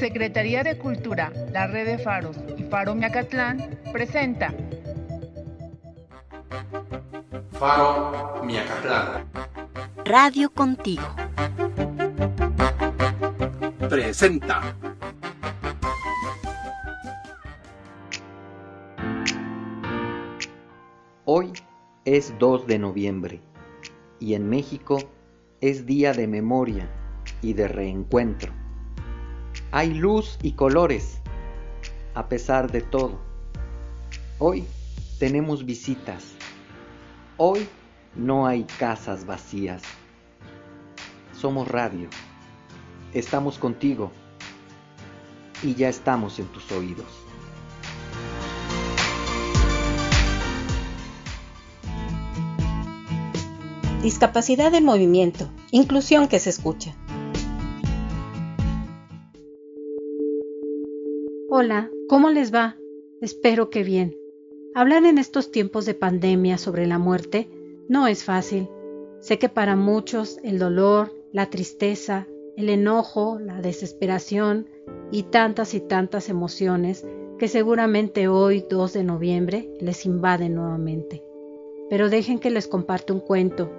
Secretaría de Cultura, la Red de Faros y Faro Miacatlán presenta Faro Miacatlán. Radio Contigo. Presenta. Hoy es 2 de noviembre y en México es día de memoria y de reencuentro. Hay luz y colores, a pesar de todo. Hoy tenemos visitas. Hoy no hay casas vacías. Somos radio. Estamos contigo y ya estamos en tus oídos. Discapacidad en movimiento, inclusión que se escucha. Hola, ¿cómo les va? Espero que bien. Hablar en estos tiempos de pandemia sobre la muerte no es fácil. Sé que para muchos el dolor, la tristeza, el enojo, la desesperación y tantas y tantas emociones que seguramente hoy, 2 de noviembre, les invaden nuevamente. Pero dejen que les comparte un cuento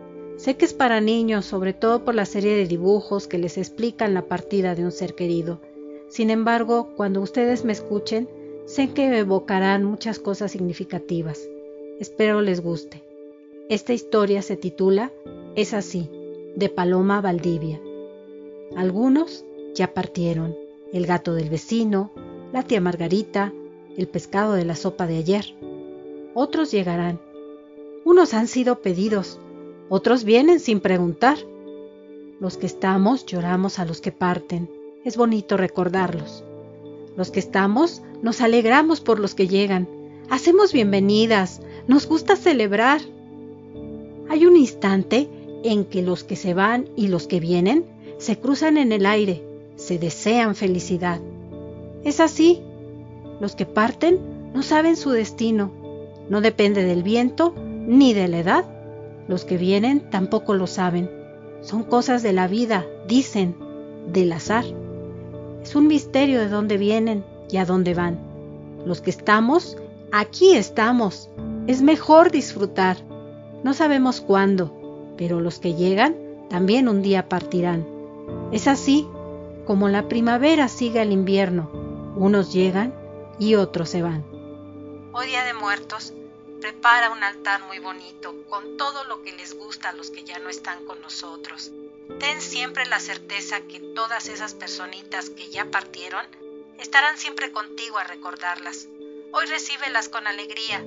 Sé que es para niños, sobre todo por la serie de dibujos que les explican la partida de un ser querido. Sin embargo, cuando ustedes me escuchen, sé que evocarán muchas cosas significativas. Espero les guste. Esta historia se titula Es así, de Paloma Valdivia. Algunos ya partieron, el gato del vecino, la tía Margarita, el pescado de la sopa de ayer. Otros llegarán. Unos han sido pedidos, otros vienen sin preguntar. Los que estamos lloramos a los que parten. Es bonito recordarlos. Los que estamos nos alegramos por los que llegan. Hacemos bienvenidas. Nos gusta celebrar. Hay un instante en que los que se van y los que vienen se cruzan en el aire, se desean felicidad. Es así. Los que parten no saben su destino. No depende del viento ni de la edad los que vienen tampoco lo saben. Son cosas de la vida, dicen, del azar. Es un misterio de dónde vienen y a dónde van. Los que estamos, aquí estamos. Es mejor disfrutar. No sabemos cuándo, pero los que llegan también un día partirán. Es así como la primavera sigue el invierno. Unos llegan y otros se van. Hoy Día de Muertos prepara un altar muy bonito con todo lo que les gusta a los que ya no están con nosotros. Ten siempre la certeza que todas esas personitas que ya partieron estarán siempre contigo a recordarlas. Hoy recíbelas con alegría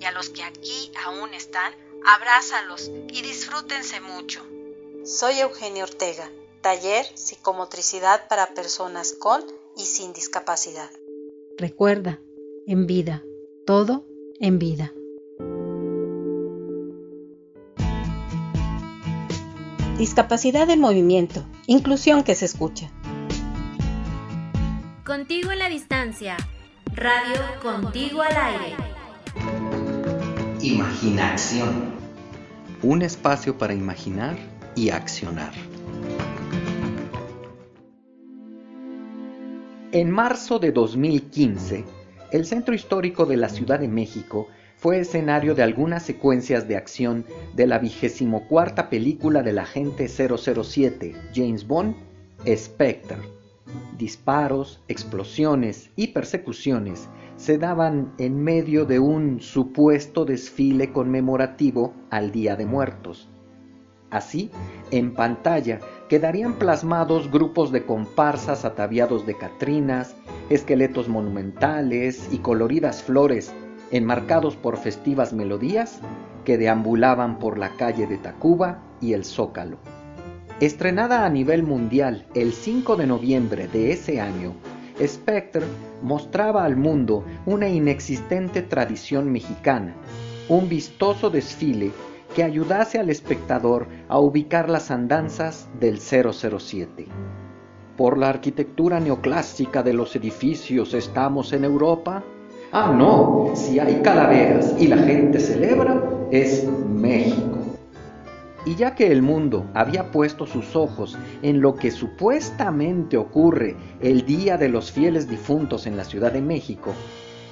y a los que aquí aún están, abrázalos y disfrútense mucho. Soy Eugenio Ortega, taller psicomotricidad para personas con y sin discapacidad. Recuerda, en vida, todo en vida. Discapacidad en movimiento, inclusión que se escucha. Contigo en la distancia, radio contigo al aire. Imaginación. Un espacio para imaginar y accionar. En marzo de 2015, el Centro Histórico de la Ciudad de México fue escenario de algunas secuencias de acción de la vigésimo cuarta película del agente 007, James Bond, Spectre. Disparos, explosiones y persecuciones se daban en medio de un supuesto desfile conmemorativo al Día de Muertos. Así, en pantalla quedarían plasmados grupos de comparsas ataviados de catrinas, esqueletos monumentales y coloridas flores enmarcados por festivas melodías que deambulaban por la calle de Tacuba y el Zócalo. Estrenada a nivel mundial el 5 de noviembre de ese año, Spectre mostraba al mundo una inexistente tradición mexicana, un vistoso desfile que ayudase al espectador a ubicar las andanzas del 007. Por la arquitectura neoclásica de los edificios estamos en Europa, Ah, no, si hay calaveras y la gente celebra, es México. Y ya que el mundo había puesto sus ojos en lo que supuestamente ocurre el Día de los Fieles Difuntos en la Ciudad de México,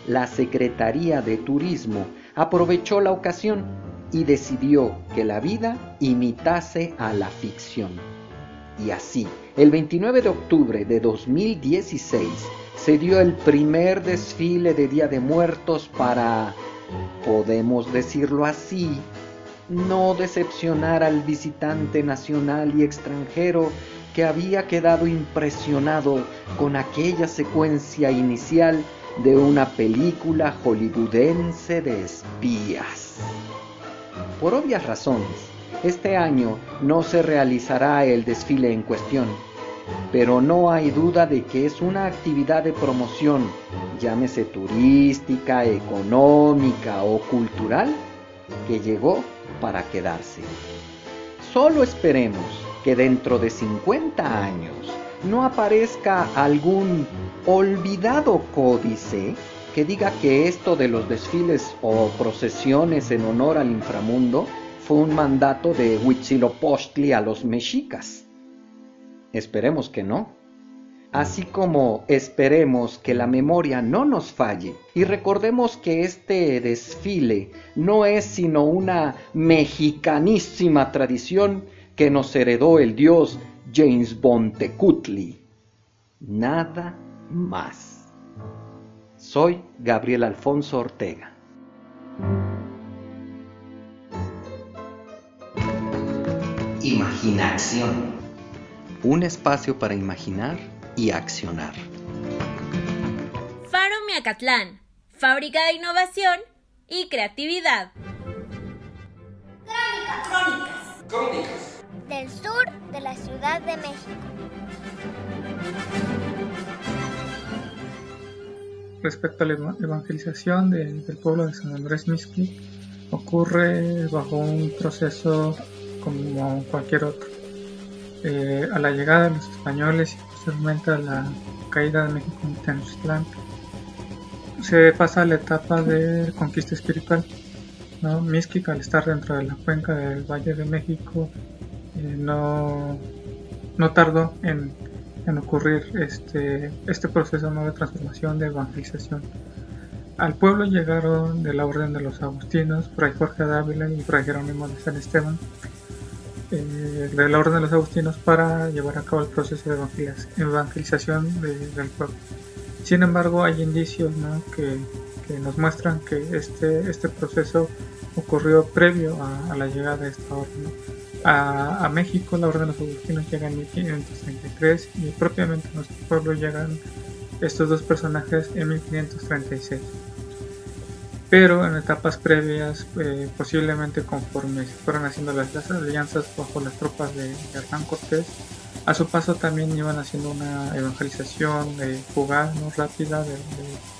la Secretaría de Turismo aprovechó la ocasión y decidió que la vida imitase a la ficción. Y así, el 29 de octubre de 2016 se dio el primer desfile de Día de Muertos para, podemos decirlo así, no decepcionar al visitante nacional y extranjero que había quedado impresionado con aquella secuencia inicial de una película hollywoodense de espías. Por obvias razones, este año no se realizará el desfile en cuestión, pero no hay duda de que es una actividad de promoción, llámese turística, económica o cultural, que llegó para quedarse. Solo esperemos que dentro de 50 años no aparezca algún olvidado códice que diga que esto de los desfiles o procesiones en honor al inframundo fue un mandato de Huitzilopochtli a los mexicas. Esperemos que no. Así como esperemos que la memoria no nos falle y recordemos que este desfile no es sino una mexicanísima tradición que nos heredó el dios James Bontecutli. Nada más. Soy Gabriel Alfonso Ortega. Imaginación. Un espacio para imaginar y accionar. Faro Miacatlán, fábrica de innovación y creatividad. Crónicas. Crónicas. Del sur de la Ciudad de México. Respecto a la evangelización del pueblo de San Andrés Mixqui, ocurre bajo un proceso como cualquier otro. Eh, a la llegada de los españoles y posteriormente a la caída de México en Tenochtitlán, se pasa a la etapa de conquista espiritual. ¿no? al estar dentro de la cuenca del Valle de México, eh, no, no tardó en, en ocurrir este, este proceso de transformación, de evangelización. Al pueblo llegaron de la Orden de los Agustinos, Fray Jorge Dávila y Fray Jerónimo de San Esteban, eh, de la Orden de los Agustinos para llevar a cabo el proceso de evangelización del pueblo. Sin embargo, hay indicios que, nos muestran que este, este proceso ocurrió previo a, la llegada de esta orden. A, a, México, la Orden de los Agustinos llega en 1533 y propiamente a nuestro pueblo llegan estos dos personajes en 1536 pero en etapas previas, eh, posiblemente conforme se fueron haciendo las, alianzas bajo las tropas de, Hernán Cortés, a su paso también iban haciendo una evangelización eh, fugaz, ¿no? rápida de,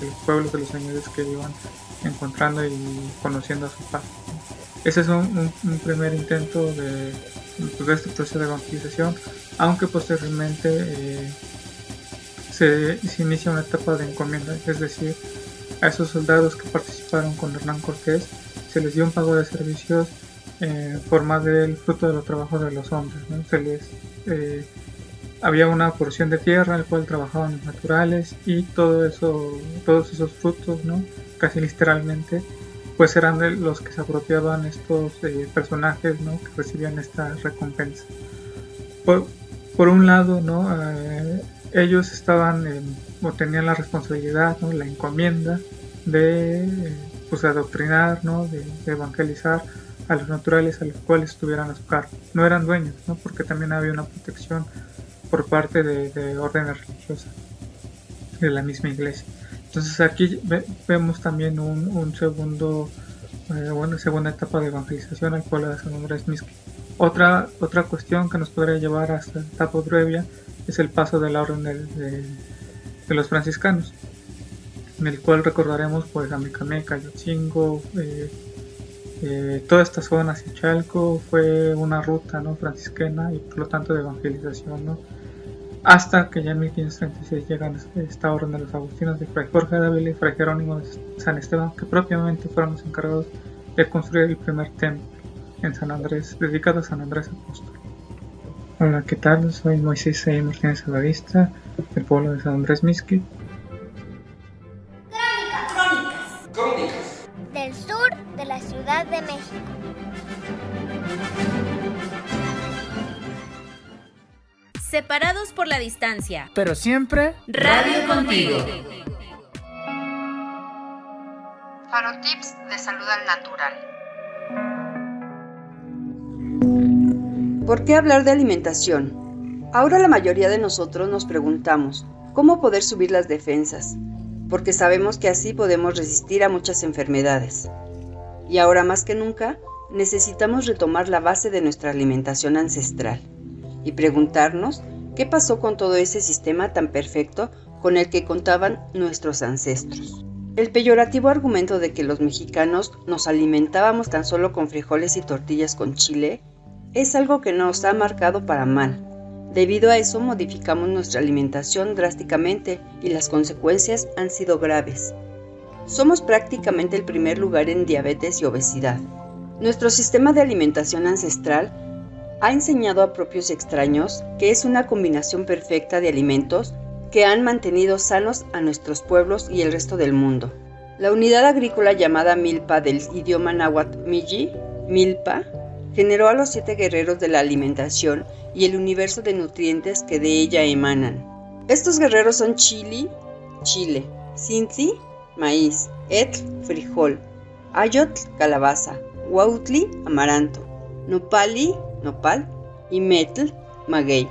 los pueblos, de los señores que iban encontrando y conociendo a su paso. Ese es un, primer intento de, pues, de, este proceso de evangelización, aunque posteriormente eh, se, se inicia una etapa de encomienda, es decir, a esos soldados que participaron con Hernán Cortés se les dio un pago de servicios eh, por más del fruto de los trabajos de los hombres. Se les, eh, había una porción de tierra en la cual trabajaban los naturales y todo eso, todos esos frutos, ¿no? casi literalmente, pues eran los que se apropiaban estos eh, personajes ¿no? que recibían esta recompensa. Por, por un lado, ¿no? Ellos estaban o tenían la responsabilidad, ¿no? la encomienda de pues, adoctrinar, ¿no? de, evangelizar a los naturales a los cuales estuvieran a su cargo. No eran dueños, ¿no? porque también había una protección por parte de, de órdenes religiosas de la misma iglesia. Entonces aquí vemos también un, segundo, eh, una segunda etapa de evangelización al pueblo de San Andrés Misque. Otra, otra cuestión que nos podría llevar hasta la etapa previa es el paso de la orden de, los franciscanos, en el cual recordaremos pues a Mecameca, Yotzingo, eh, eh, toda esta zona hacia Chalco fue una ruta ¿no? franciscana y por lo tanto de evangelización, ¿no? hasta que ya en 1536 llegan esta orden de los agustinos de Fray Jorge de y Fray Jerónimo de San Esteban, que propiamente fueron los encargados de construir el primer templo en San Andrés, dedicado a San Andrés Apóstol. Hola, ¿qué tal? Soy Moisés C. Martínez Abadista, del pueblo de San Andrés Misqui. Crónicas. Crónicas. Del sur de la Ciudad de México. Separados por la distancia. Pero siempre Radio contigo. Farotips de salud al natural. ¿Por qué hablar de alimentación? Ahora la mayoría de nosotros nos preguntamos, ¿cómo poder subir las defensas? Porque sabemos que así podemos resistir a muchas enfermedades. Y ahora más que nunca, necesitamos retomar la base de nuestra alimentación ancestral y preguntarnos qué pasó con todo ese sistema tan perfecto con el que contaban nuestros ancestros. El peyorativo argumento de que los mexicanos nos alimentábamos tan solo con frijoles y tortillas con chile es algo que nos ha marcado para mal. Debido a eso modificamos nuestra alimentación drásticamente y las consecuencias han sido graves. Somos prácticamente el primer lugar en diabetes y obesidad. Nuestro sistema de alimentación ancestral ha enseñado a propios extraños que es una combinación perfecta de alimentos que han mantenido sanos a nuestros pueblos y el resto del mundo. La unidad agrícola llamada milpa del idioma náhuatl milpa, generó a los siete guerreros de la alimentación y el universo de nutrientes que de ella emanan. Estos guerreros son chili, chile, cinti, maíz, etl, frijol, ayotl, calabaza, huautli, amaranto, nopali, nopal y metl, maguey.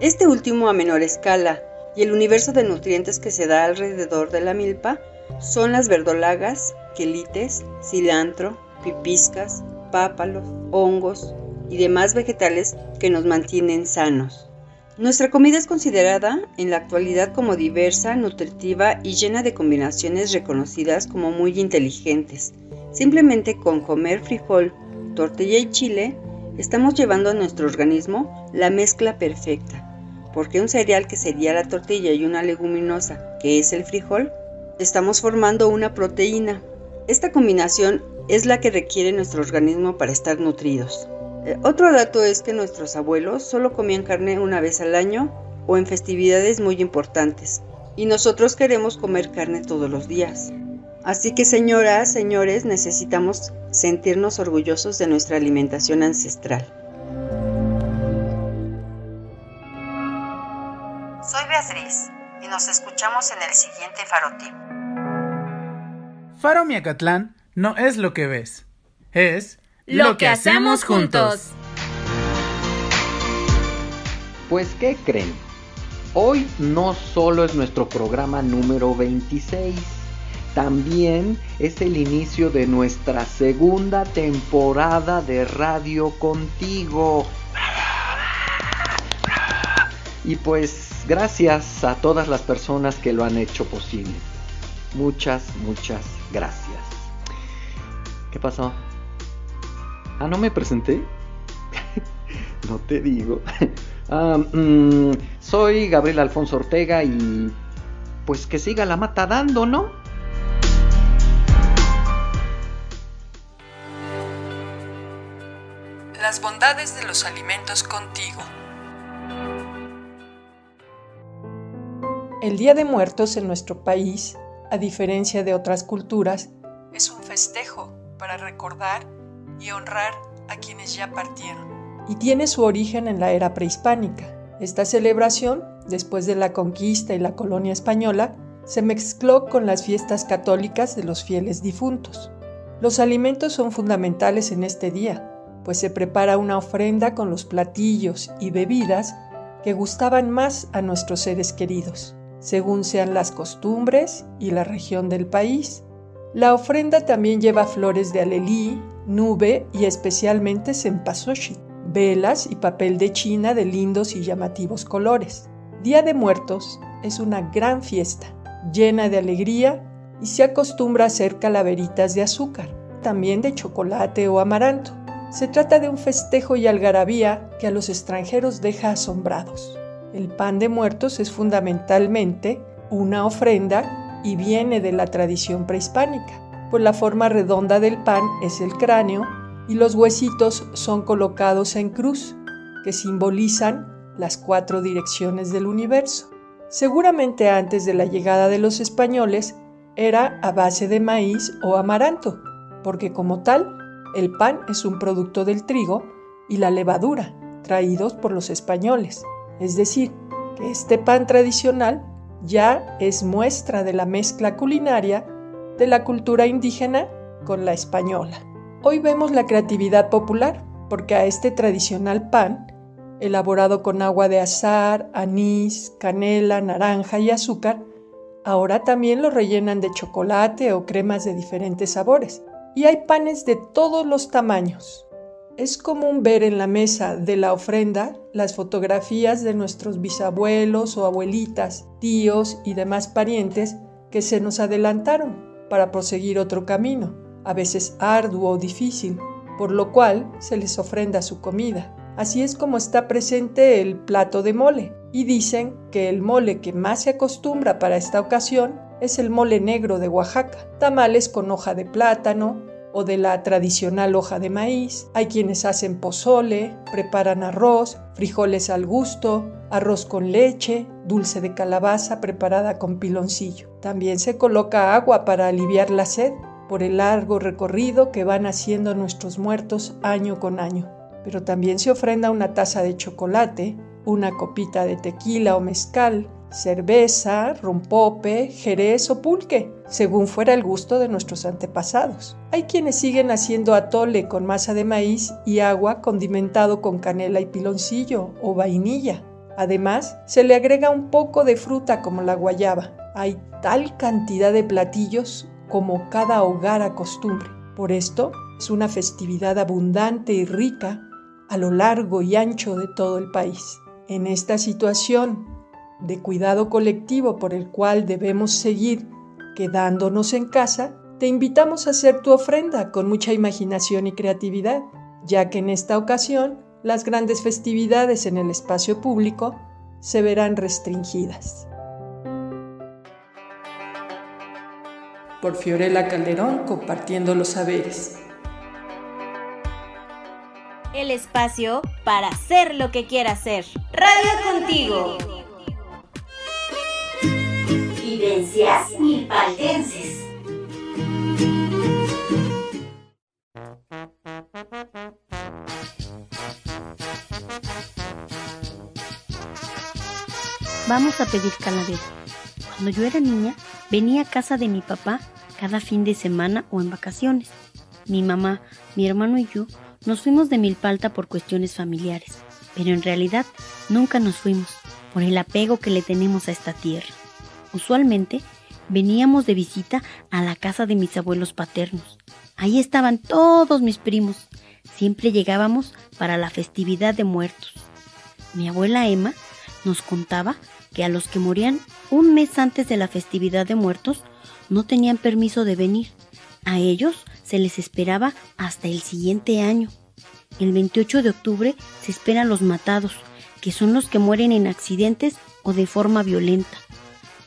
Este último a menor escala, y el universo de nutrientes que se da alrededor de la milpa son las verdolagas, quelites, cilantro, pipiscas, pápalos, hongos y demás vegetales que nos mantienen sanos. Nuestra comida es considerada en la actualidad como diversa, nutritiva y llena de combinaciones reconocidas como muy inteligentes. Simplemente con comer frijol, tortilla y chile, estamos llevando a nuestro organismo la mezcla perfecta, porque un cereal que sería la tortilla y una leguminosa que es el frijol, estamos formando una proteína. Esta combinación es la que requiere nuestro organismo para estar nutridos. Eh, otro dato es que nuestros abuelos solo comían carne una vez al año o en festividades muy importantes, y nosotros queremos comer carne todos los días. Así que señoras, señores, necesitamos sentirnos orgullosos de nuestra alimentación ancestral. Soy Beatriz y nos escuchamos en el siguiente Farotip. Faro Miacatlán no es lo que ves, es lo que hacemos juntos. Pues, ¿qué creen? Hoy no solo es nuestro programa número 26, también es el inicio de nuestra segunda temporada de Radio Contigo. Y pues gracias a todas las personas que lo han hecho posible. Muchas, muchas gracias. ¿Qué pasó? Ah, ¿no me presenté? no te digo. Ah, mm, soy Gabriel Alfonso Ortega y pues que siga la mata dando, ¿no? Las bondades de los alimentos contigo. El Día de Muertos en nuestro país, a diferencia de otras culturas, es un festejo para recordar y honrar a quienes ya partieron. Y tiene su origen en la era prehispánica. Esta celebración, después de la conquista y la colonia española, se mezcló con las fiestas católicas de los fieles difuntos. Los alimentos son fundamentales en este día, pues se prepara una ofrenda con los platillos y bebidas que gustaban más a nuestros seres queridos, según sean las costumbres y la región del país. La ofrenda también lleva flores de alelí, nube y especialmente cempasúchil, velas y papel de china de lindos y llamativos colores. Día de Muertos es una gran fiesta, llena de alegría y se acostumbra a hacer calaveritas de azúcar, también de chocolate o amaranto. Se trata de un festejo y algarabía que a los extranjeros deja asombrados. El pan de muertos es fundamentalmente una ofrenda y viene de la tradición prehispánica pues la forma redonda del pan es el cráneo y los huesitos son colocados en cruz, que simbolizan las cuatro direcciones del universo. Seguramente antes de la llegada de los españoles era a base de maíz o amaranto, porque como tal, el pan es un producto del trigo y la levadura, traídos por los españoles. Es decir, que este pan tradicional ya es muestra de la mezcla culinaria de la cultura indígena con la española. Hoy vemos la creatividad popular, porque a este tradicional pan, elaborado con agua de azar, anís, canela, naranja y azúcar, ahora también lo rellenan de chocolate o cremas de diferentes sabores. Y hay panes de todos los tamaños, es común ver en la mesa de la ofrenda las fotografías de nuestros bisabuelos o abuelitas, tíos y demás parientes que se nos adelantaron para proseguir otro camino, a veces arduo o difícil, por lo cual se les ofrenda su comida. Así es como está presente el plato de mole, y dicen que el mole que más se acostumbra para esta ocasión es el mole negro de Oaxaca, tamales con hoja de plátano, o de la tradicional hoja de maíz. Hay quienes hacen pozole, preparan arroz, frijoles al gusto, arroz con leche, dulce de calabaza preparada con piloncillo. También se coloca agua para aliviar la sed por el largo recorrido que van haciendo nuestros muertos año con año. Pero también se ofrenda una taza de chocolate, una copita de tequila o mezcal, cerveza, rompope, jerez o pulque, según fuera el gusto de nuestros antepasados. Hay quienes siguen haciendo atole con masa de maíz y agua condimentado con canela y piloncillo o vainilla. Además, se le agrega un poco de fruta como la guayaba. Hay tal cantidad de platillos como cada hogar acostumbre. Por esto, es una festividad abundante y rica a lo largo y ancho de todo el país. En esta situación de cuidado colectivo por el cual debemos seguir quedándonos en casa, te invitamos a hacer tu ofrenda con mucha imaginación y creatividad, ya que en esta ocasión las grandes festividades en el espacio público se verán restringidas. Por Fiorella Calderón compartiendo los saberes. El espacio para hacer lo que quiera hacer. Radio contigo. Vivencias milpaltenses. Vamos a pedir calavera. Cuando yo era niña, venía a casa de mi papá cada fin de semana o en vacaciones. Mi mamá, mi hermano y yo nos fuimos de Milpalta por cuestiones familiares, pero en realidad nunca nos fuimos por el apego que le tenemos a esta tierra. Usualmente veníamos de visita a la casa de mis abuelos paternos. Ahí estaban todos mis primos. Siempre llegábamos para la festividad de muertos. Mi abuela Emma nos contaba que a los que morían un mes antes de la festividad de muertos no tenían permiso de venir. A ellos se les esperaba hasta el siguiente año. El 28 de octubre se esperan los matados, que son los que mueren en accidentes o de forma violenta.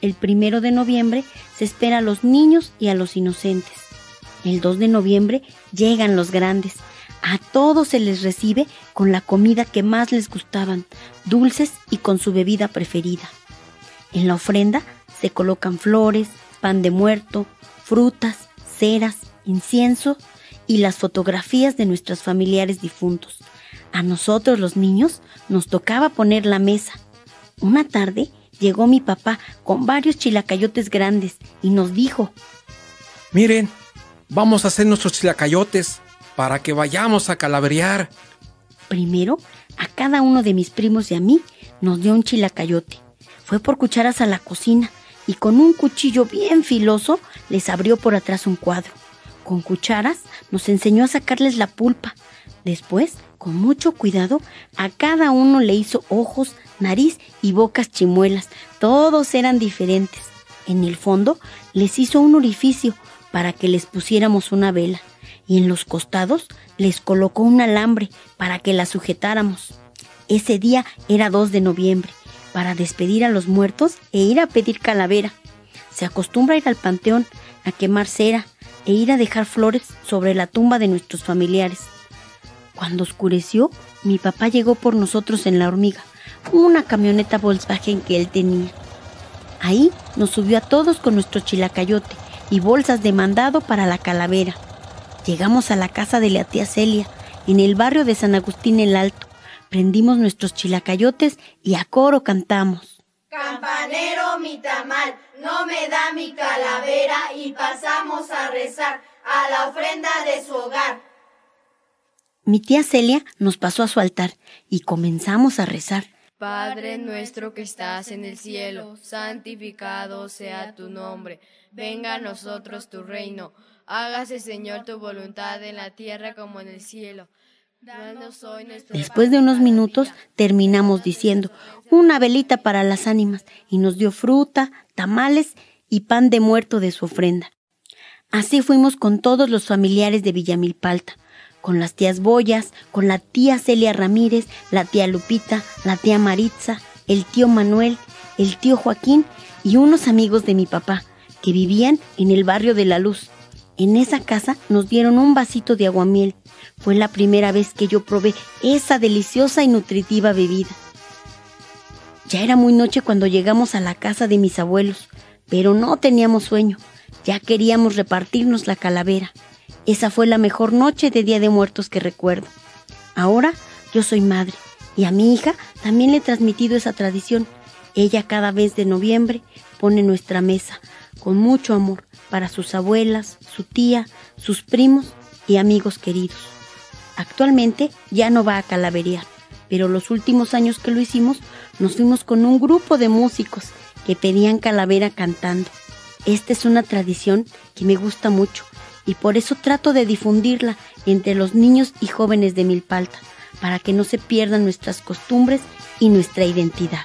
El primero de noviembre se espera a los niños y a los inocentes. El 2 de noviembre llegan los grandes. A todos se les recibe con la comida que más les gustaban, dulces y con su bebida preferida. En la ofrenda se colocan flores, pan de muerto, frutas, ceras, incienso y las fotografías de nuestros familiares difuntos. A nosotros los niños nos tocaba poner la mesa. Una tarde llegó mi papá con varios chilacayotes grandes y nos dijo, Miren, vamos a hacer nuestros chilacayotes para que vayamos a calabrear. Primero, a cada uno de mis primos y a mí nos dio un chilacayote. Fue por cucharas a la cocina y con un cuchillo bien filoso les abrió por atrás un cuadro. Con cucharas nos enseñó a sacarles la pulpa. Después, con mucho cuidado, a cada uno le hizo ojos, nariz y bocas chimuelas. Todos eran diferentes. En el fondo les hizo un orificio para que les pusiéramos una vela y en los costados les colocó un alambre para que la sujetáramos. Ese día era 2 de noviembre, para despedir a los muertos e ir a pedir calavera. Se acostumbra ir al panteón, a quemar cera e ir a dejar flores sobre la tumba de nuestros familiares. Cuando oscureció, mi papá llegó por nosotros en la hormiga, una camioneta Volkswagen que él tenía. Ahí nos subió a todos con nuestro chilacayote y bolsas de mandado para la calavera. Llegamos a la casa de la tía Celia, en el barrio de San Agustín el Alto. Prendimos nuestros chilacayotes y a coro cantamos. Campanero mi tamal, no me da mi calavera y pasamos a rezar a la ofrenda de su hogar. Mi tía Celia nos pasó a su altar y comenzamos a rezar. Padre nuestro que estás en el cielo, santificado sea tu nombre. Venga a nosotros tu reino. Hágase, Señor, tu voluntad en la tierra como en el cielo. Después de unos minutos terminamos diciendo una velita para las ánimas y nos dio fruta, tamales y pan de muerto de su ofrenda. Así fuimos con todos los familiares de Villamilpalta, con las tías Boyas, con la tía Celia Ramírez, la tía Lupita, la tía Maritza, el tío Manuel, el tío Joaquín y unos amigos de mi papá, que vivían en el barrio de la Luz. En esa casa nos dieron un vasito de aguamiel. Fue la primera vez que yo probé esa deliciosa y nutritiva bebida. Ya era muy noche cuando llegamos a la casa de mis abuelos, pero no teníamos sueño. Ya queríamos repartirnos la calavera. Esa fue la mejor noche de Día de Muertos que recuerdo. Ahora yo soy madre y a mi hija también le he transmitido esa tradición. Ella cada vez de noviembre pone nuestra mesa con mucho amor para sus abuelas, su tía, sus primos y amigos queridos. Actualmente ya no va a calaverear, pero los últimos años que lo hicimos nos fuimos con un grupo de músicos que pedían calavera cantando. Esta es una tradición que me gusta mucho y por eso trato de difundirla entre los niños y jóvenes de Milpalta, para que no se pierdan nuestras costumbres y nuestra identidad.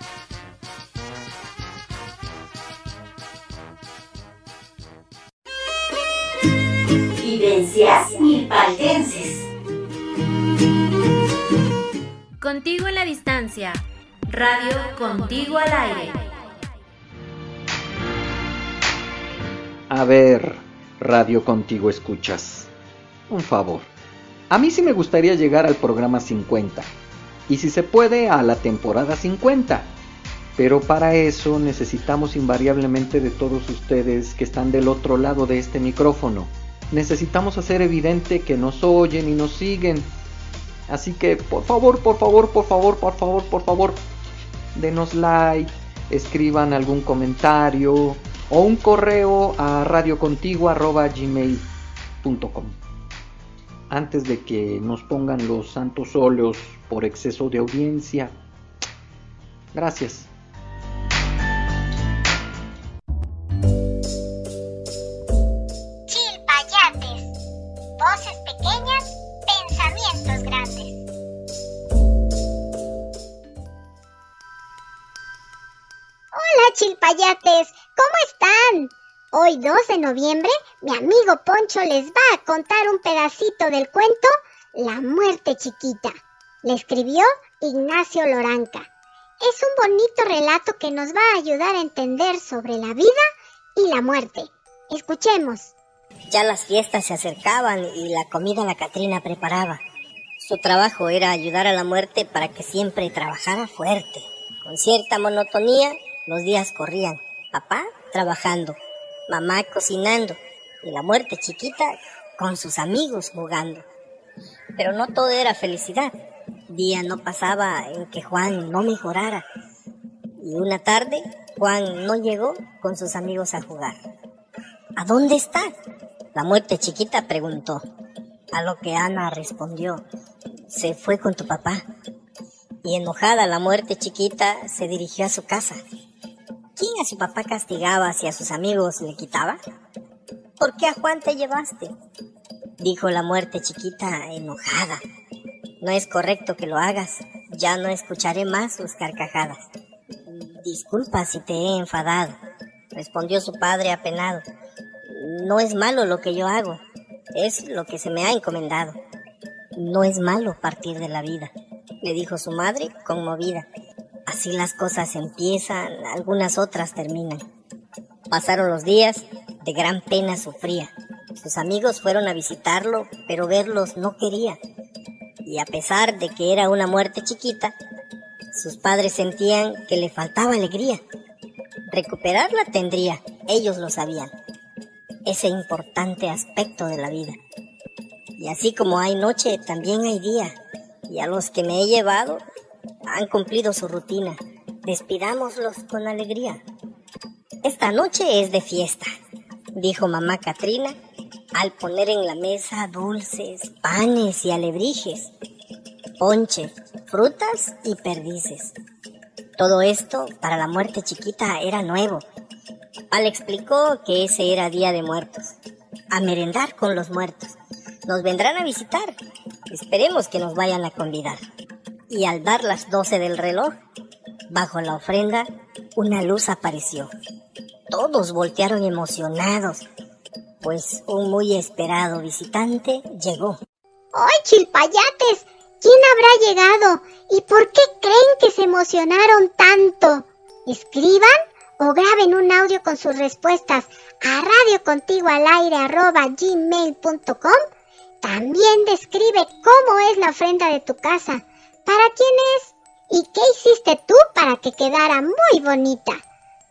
Vivencias milpaltenses. Contigo en la distancia. Radio Contigo al aire. A ver, Radio Contigo escuchas. Un favor. A mí sí me gustaría llegar al programa 50. Y si se puede, a la temporada 50. Pero para eso necesitamos invariablemente de todos ustedes que están del otro lado de este micrófono. Necesitamos hacer evidente que nos oyen y nos siguen. Así que por favor, por favor, por favor, por favor, por favor, denos like, escriban algún comentario o un correo a radiocontigua.gmail.com Antes de que nos pongan los santos óleos por exceso de audiencia. Gracias. Noviembre, mi amigo Poncho les va a contar un pedacito del cuento La muerte chiquita. Le escribió Ignacio Loranca. Es un bonito relato que nos va a ayudar a entender sobre la vida y la muerte. Escuchemos. Ya las fiestas se acercaban y la comida la Catrina preparaba. Su trabajo era ayudar a la muerte para que siempre trabajara fuerte. Con cierta monotonía, los días corrían. Papá trabajando, mamá cocinando y la muerte chiquita con sus amigos jugando. Pero no todo era felicidad. Día no pasaba en que Juan no mejorara. Y una tarde Juan no llegó con sus amigos a jugar. ¿A dónde está? La muerte chiquita preguntó. A lo que Ana respondió, se fue con tu papá. Y enojada la muerte chiquita se dirigió a su casa. ¿Quién a su papá castigaba si a sus amigos le quitaba? ¿Por qué a Juan te llevaste? Dijo la muerte chiquita enojada. No es correcto que lo hagas. Ya no escucharé más sus carcajadas. Disculpa si te he enfadado, respondió su padre apenado. No es malo lo que yo hago, es lo que se me ha encomendado. No es malo partir de la vida, le dijo su madre conmovida. Así las cosas empiezan, algunas otras terminan. Pasaron los días, de gran pena sufría. Sus amigos fueron a visitarlo, pero verlos no quería. Y a pesar de que era una muerte chiquita, sus padres sentían que le faltaba alegría. Recuperarla tendría, ellos lo sabían, ese importante aspecto de la vida. Y así como hay noche, también hay día. Y a los que me he llevado han cumplido su rutina. Despidámoslos con alegría. Esta noche es de fiesta, dijo mamá Katrina al poner en la mesa dulces, panes y alebrijes, ponche, frutas y perdices. Todo esto para la muerte chiquita era nuevo. Al explicó que ese era Día de Muertos, a merendar con los muertos. Nos vendrán a visitar. Esperemos que nos vayan a convidar. Y al dar las doce del reloj, bajo la ofrenda, una luz apareció. Todos voltearon emocionados, pues un muy esperado visitante llegó. ¡Ay, chilpayates! ¿Quién habrá llegado? ¿Y por qué creen que se emocionaron tanto? Escriban o graben un audio con sus respuestas a radiocontigoalaire.gmail.com También describe cómo es la ofrenda de tu casa, para quién es y qué hiciste tú para que quedara muy bonita.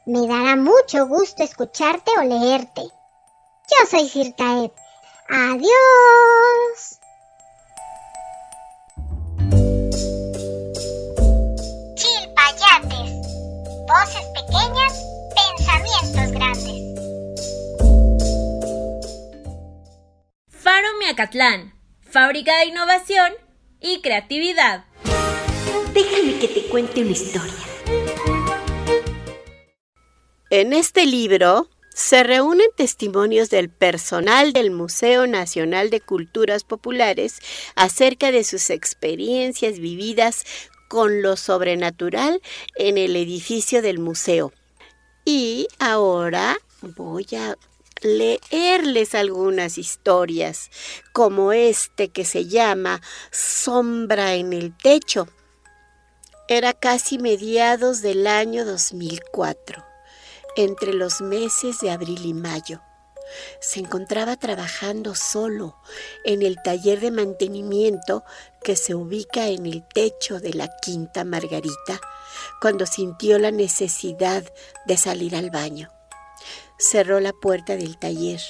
Me dará mucho gusto escucharte o leerte. Yo soy Circaed. Adiós. Chilpayates. Voces pequeñas, pensamientos grandes. Faro Miacatlán. Fábrica de innovación y creatividad. Déjame que te cuente una historia. En este libro se reúnen testimonios del personal del Museo Nacional de Culturas Populares acerca de sus experiencias vividas con lo sobrenatural en el edificio del museo. Y ahora voy a leerles algunas historias, como este que se llama Sombra en el Techo. Era casi mediados del año 2004 entre los meses de abril y mayo. Se encontraba trabajando solo en el taller de mantenimiento que se ubica en el techo de la Quinta Margarita cuando sintió la necesidad de salir al baño. Cerró la puerta del taller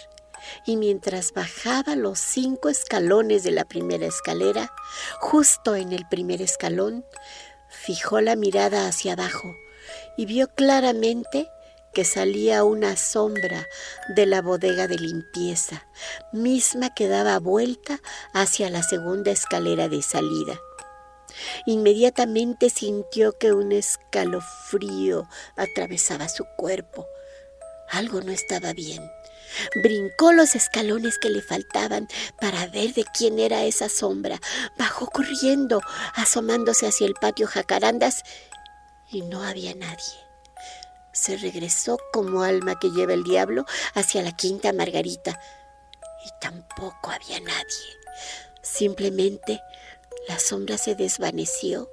y mientras bajaba los cinco escalones de la primera escalera, justo en el primer escalón, fijó la mirada hacia abajo y vio claramente que salía una sombra de la bodega de limpieza, misma que daba vuelta hacia la segunda escalera de salida. Inmediatamente sintió que un escalofrío atravesaba su cuerpo. Algo no estaba bien. Brincó los escalones que le faltaban para ver de quién era esa sombra. Bajó corriendo, asomándose hacia el patio jacarandas, y no había nadie se regresó como alma que lleva el diablo hacia la quinta Margarita. Y tampoco había nadie. Simplemente la sombra se desvaneció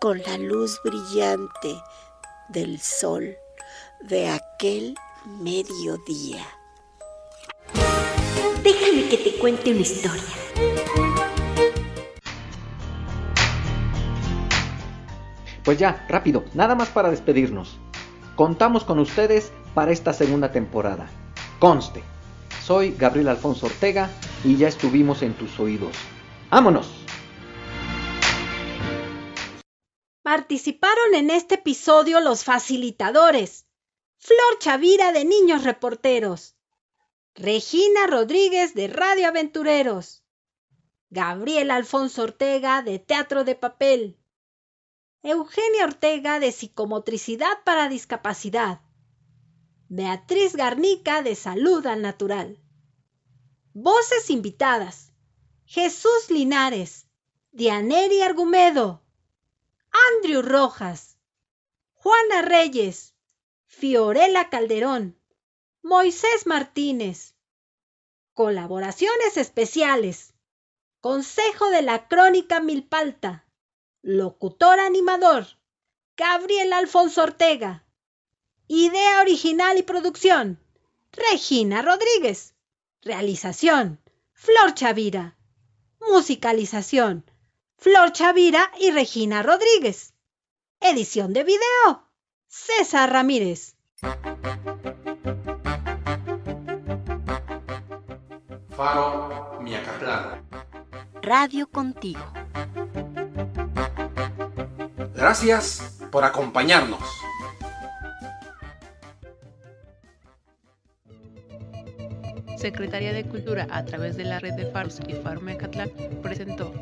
con la luz brillante del sol de aquel mediodía. Déjame que te cuente una historia. Pues ya, rápido, nada más para despedirnos. Contamos con ustedes para esta segunda temporada. Conste, soy Gabriel Alfonso Ortega y ya estuvimos en tus oídos. ¡Vámonos! Participaron en este episodio los facilitadores. Flor Chavira de Niños Reporteros. Regina Rodríguez de Radio Aventureros. Gabriel Alfonso Ortega de Teatro de Papel. Eugenia Ortega de Psicomotricidad para Discapacidad. Beatriz Garnica de Salud al Natural. Voces invitadas. Jesús Linares. Dianeri Argumedo. Andrew Rojas. Juana Reyes. Fiorella Calderón. Moisés Martínez. Colaboraciones especiales. Consejo de la Crónica Milpalta. Locutor animador, Gabriel Alfonso Ortega. Idea original y producción, Regina Rodríguez. Realización, Flor Chavira. Musicalización, Flor Chavira y Regina Rodríguez. Edición de video, César Ramírez. Faro Miacatlán. Radio contigo. Gracias por acompañarnos. Secretaría de Cultura a través de la red de Faros y Faro Miacatlán presentó